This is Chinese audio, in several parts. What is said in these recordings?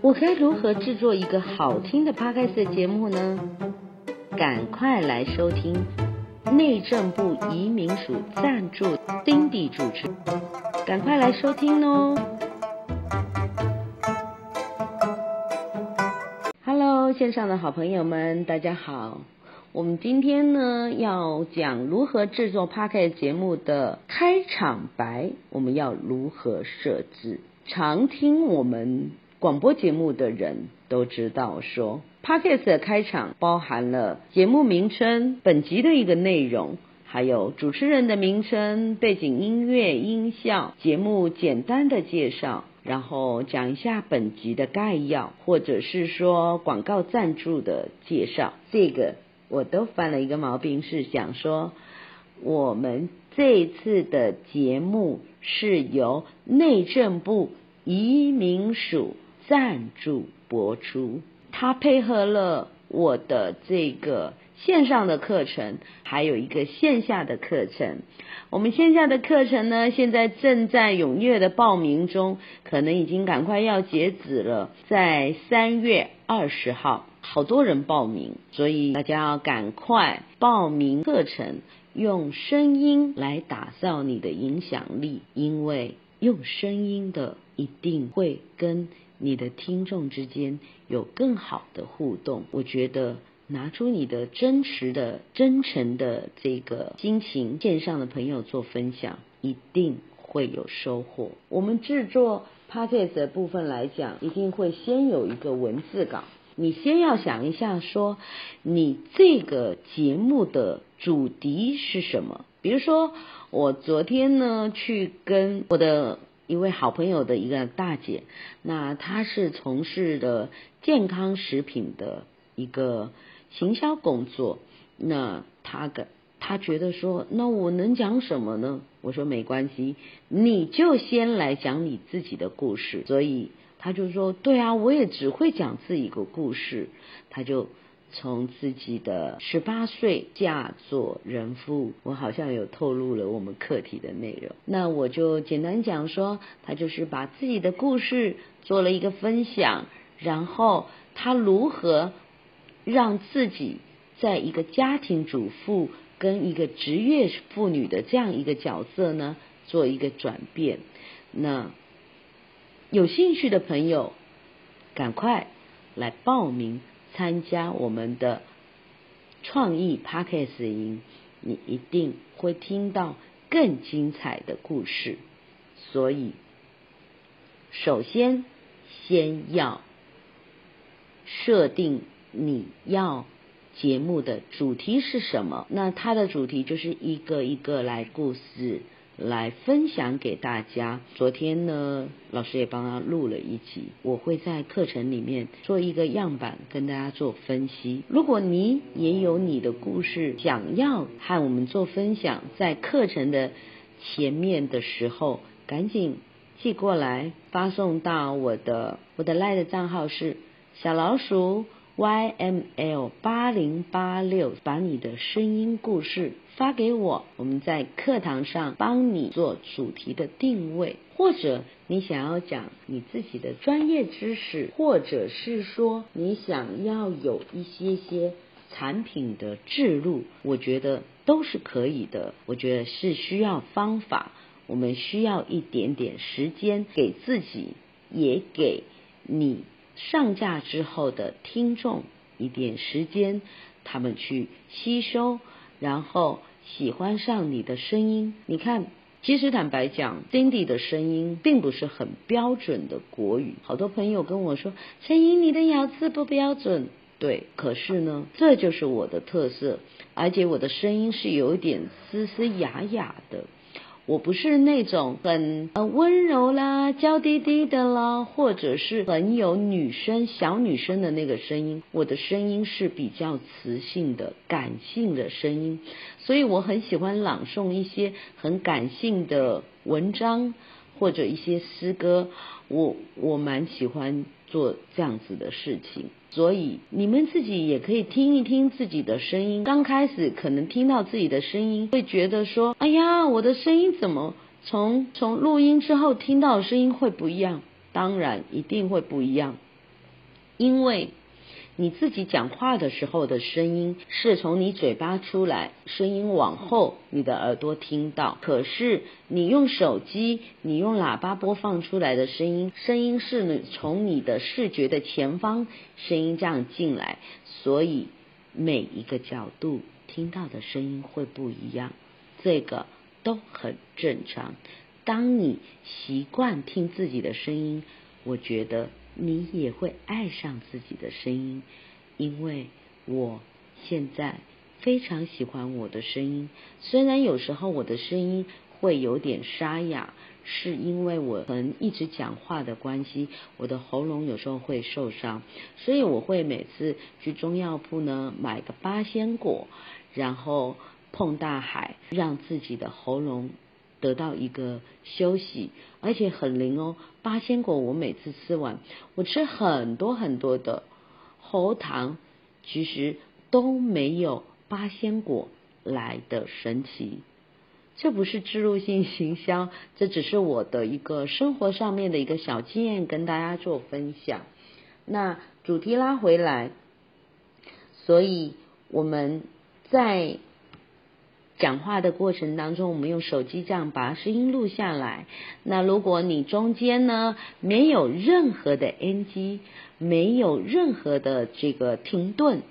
我该如何制作一个好听的 Podcast 节目呢？赶快来收听内政部移民署赞助 Cindy 主持，赶快来收听哦！Hello，线上的好朋友们，大家好。我们今天呢要讲如何制作 Podcast 节目的开场白，我们要如何设置？常听我们。广播节目的人都知道说，Podcast 的开场包含了节目名称、本集的一个内容，还有主持人的名称、背景音乐、音效、节目简单的介绍，然后讲一下本集的概要，或者是说广告赞助的介绍。这个我都犯了一个毛病，是想说我们这次的节目是由内政部移民署。赞助播出，它配合了我的这个线上的课程，还有一个线下的课程。我们线下的课程呢，现在正在踊跃的报名中，可能已经赶快要截止了，在三月二十号，好多人报名，所以大家要赶快报名课程，用声音来打造你的影响力，因为用声音的一定会跟。你的听众之间有更好的互动，我觉得拿出你的真实的、真诚的这个心情，线上的朋友做分享，一定会有收获。我们制作 Podcast 的部分来讲，一定会先有一个文字稿，你先要想一下，说你这个节目的主题是什么？比如说，我昨天呢去跟我的。一位好朋友的一个大姐，那她是从事的健康食品的一个行销工作。那她跟她觉得说，那我能讲什么呢？我说没关系，你就先来讲你自己的故事。所以她就说，对啊，我也只会讲自己的故事。她就。从自己的十八岁嫁作人妇，我好像有透露了我们课题的内容。那我就简单讲说，他就是把自己的故事做了一个分享，然后他如何让自己在一个家庭主妇跟一个职业妇女的这样一个角色呢，做一个转变。那有兴趣的朋友，赶快来报名。参加我们的创意 Podcast 营，你一定会听到更精彩的故事。所以，首先先要设定你要节目的主题是什么。那它的主题就是一个一个来故事。来分享给大家。昨天呢，老师也帮他录了一集，我会在课程里面做一个样板，跟大家做分析。如果你也有你的故事想要和我们做分享，在课程的前面的时候，赶紧寄过来，发送到我的我的 LINE 的账号是小老鼠 YML 八零八六，把你的声音故事。发给我，我们在课堂上帮你做主题的定位，或者你想要讲你自己的专业知识，或者是说你想要有一些些产品的置入，我觉得都是可以的。我觉得是需要方法，我们需要一点点时间给自己，也给你上架之后的听众一点时间，他们去吸收，然后。喜欢上你的声音，你看，其实坦白讲，Cindy 的声音并不是很标准的国语。好多朋友跟我说，陈莹，你的咬字不标准。对，可是呢，这就是我的特色，而且我的声音是有一点嘶嘶哑哑的。我不是那种很呃温柔啦、娇滴滴的啦，或者是很有女生小女生的那个声音。我的声音是比较磁性的、感性的声音，所以我很喜欢朗诵一些很感性的文章或者一些诗歌。我我蛮喜欢做这样子的事情。所以你们自己也可以听一听自己的声音。刚开始可能听到自己的声音，会觉得说：“哎呀，我的声音怎么从从录音之后听到的声音会不一样？”当然一定会不一样。因为你自己讲话的时候的声音是从你嘴巴出来，声音往后你的耳朵听到。可是你用手机，你用喇叭播放出来的声音，声音是从你的视觉的前方，声音这样进来，所以每一个角度听到的声音会不一样，这个都很正常。当你习惯听自己的声音，我觉得。你也会爱上自己的声音，因为我现在非常喜欢我的声音。虽然有时候我的声音会有点沙哑，是因为我可能一直讲话的关系，我的喉咙有时候会受伤，所以我会每次去中药铺呢买个八仙果，然后碰大海，让自己的喉咙。得到一个休息，而且很灵哦。八仙果我每次吃完，我吃很多很多的喉糖，其实都没有八仙果来的神奇。这不是置入性行销，这只是我的一个生活上面的一个小经验，跟大家做分享。那主题拉回来，所以我们在。讲话的过程当中，我们用手机这样把声音录下来。那如果你中间呢没有任何的 NG，没有任何的这个停顿，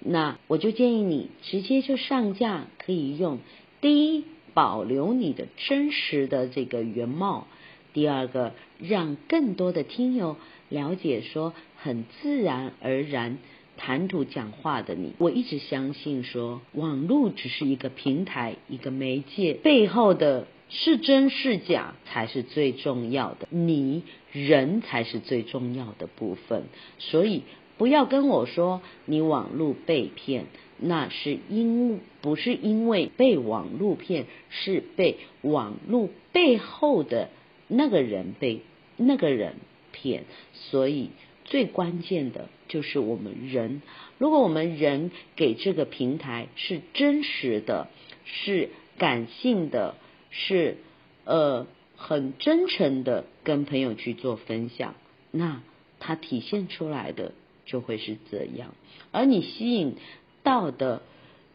那我就建议你直接就上架，可以用。第一，保留你的真实的这个原貌；第二个，让更多的听友了解说很自然而然。谈吐讲话的你，我一直相信说，网络只是一个平台，一个媒介，背后的是真是假才是最重要的，你人才是最重要的部分。所以不要跟我说你网络被骗，那是因不是因为被网络骗，是被网络背后的那个人被那个人骗，所以。最关键的就是我们人，如果我们人给这个平台是真实的，是感性的，是呃很真诚的跟朋友去做分享，那它体现出来的就会是这样。而你吸引到的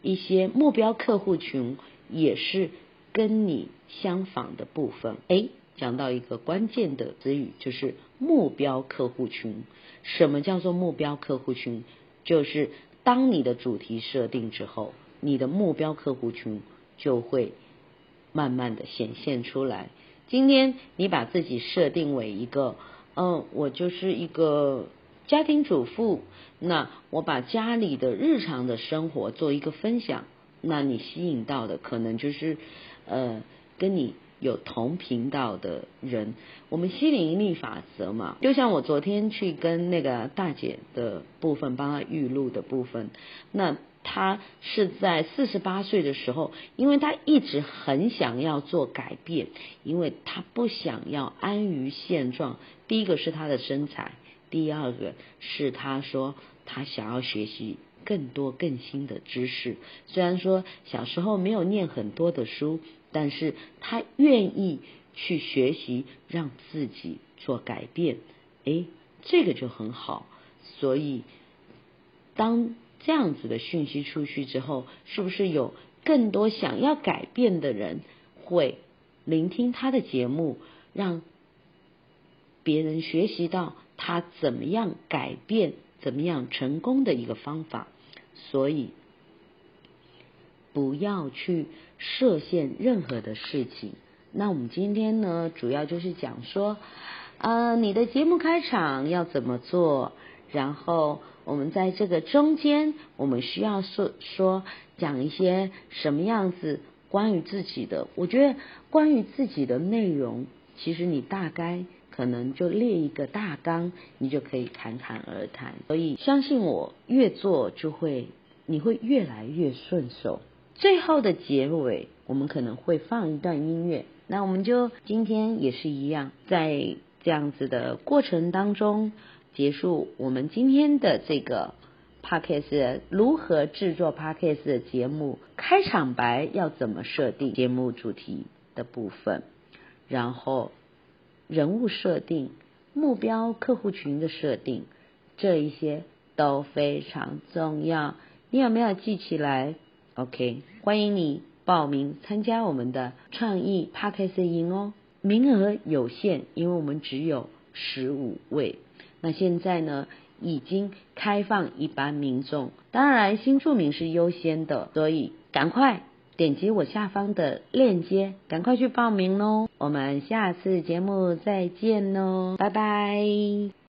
一些目标客户群，也是跟你相仿的部分。诶，讲到一个关键的词语，就是目标客户群。什么叫做目标客户群？就是当你的主题设定之后，你的目标客户群就会慢慢的显现出来。今天你把自己设定为一个，嗯，我就是一个家庭主妇，那我把家里的日常的生活做一个分享，那你吸引到的可能就是，呃，跟你。有同频道的人，我们吸引力法则嘛，就像我昨天去跟那个大姐的部分帮她预录的部分，那她是在四十八岁的时候，因为她一直很想要做改变，因为她不想要安于现状。第一个是她的身材，第二个是她说她想要学习更多更新的知识。虽然说小时候没有念很多的书。但是他愿意去学习，让自己做改变，诶，这个就很好。所以，当这样子的讯息出去之后，是不是有更多想要改变的人会聆听他的节目，让别人学习到他怎么样改变、怎么样成功的一个方法？所以。不要去设限任何的事情。那我们今天呢，主要就是讲说，呃，你的节目开场要怎么做？然后我们在这个中间，我们需要说说讲一些什么样子关于自己的。我觉得关于自己的内容，其实你大概可能就列一个大纲，你就可以侃侃而谈。所以相信我，越做就会，你会越来越顺手。最后的结尾，我们可能会放一段音乐。那我们就今天也是一样，在这样子的过程当中结束我们今天的这个 Podcast 如何制作 Podcast 的节目，开场白要怎么设定节目主题的部分，然后人物设定、目标客户群的设定，这一些都非常重要。你有没有记起来？OK，欢迎你报名参加我们的创意 Podcast 营哦，名额有限，因为我们只有十五位。那现在呢，已经开放一般民众，当然新住民是优先的，所以赶快点击我下方的链接，赶快去报名喽！我们下次节目再见喽，拜拜。